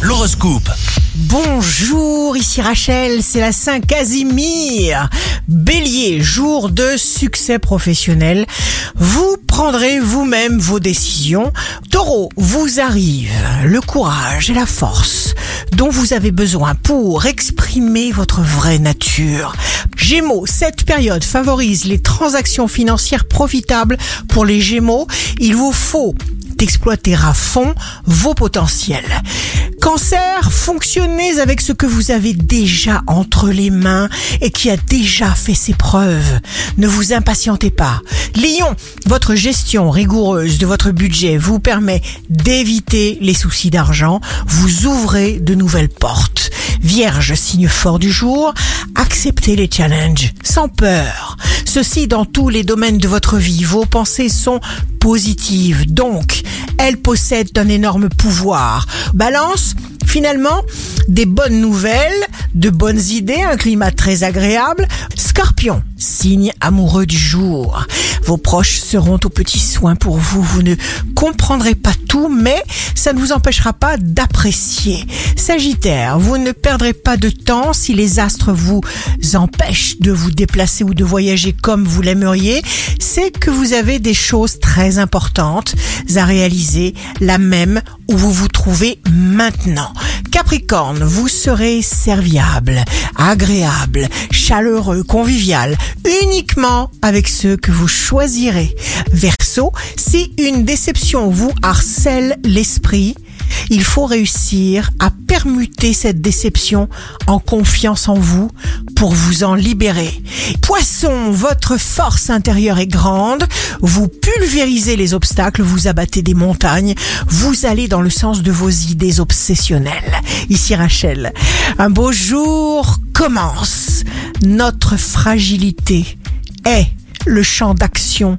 L'horoscope. Bonjour, ici Rachel, c'est la Saint Casimir. Bélier, jour de succès professionnel. Vous prendrez vous-même vos décisions. Taureau, vous arrive le courage et la force dont vous avez besoin pour exprimer votre vraie nature. Gémeaux, cette période favorise les transactions financières profitables pour les Gémeaux. Il vous faut exploiter à fond vos potentiels. Cancer, fonctionnez avec ce que vous avez déjà entre les mains et qui a déjà fait ses preuves. Ne vous impatientez pas. Lion, votre gestion rigoureuse de votre budget vous permet d'éviter les soucis d'argent. Vous ouvrez de nouvelles portes. Vierge, signe fort du jour, acceptez les challenges sans peur. Ceci dans tous les domaines de votre vie. Vos pensées sont positives, donc elles possèdent un énorme pouvoir. Balance, finalement, des bonnes nouvelles, de bonnes idées, un climat très agréable. Scorpion, signe amoureux du jour. Vos proches seront aux petits soins pour vous. Vous ne comprendrez pas tout, mais ça ne vous empêchera pas d'apprécier. Sagittaire, vous ne perdrez pas de temps si les astres vous empêchent de vous déplacer ou de voyager comme vous l'aimeriez. C'est que vous avez des choses très importantes à réaliser, la même où vous vous trouvez maintenant. Capricorne, vous serez serviable, agréable, chaleureux, convivial, uniquement avec ceux que vous choisirez. Verseau, si une déception vous harcèle l'esprit, il faut réussir à permuter cette déception en confiance en vous pour vous en libérer. Poisson, votre force intérieure est grande, vous pulvérisez les obstacles, vous abattez des montagnes, vous allez dans le sens de vos idées obsessionnelles. Ici Rachel, un beau jour commence. Notre fragilité est le champ d'action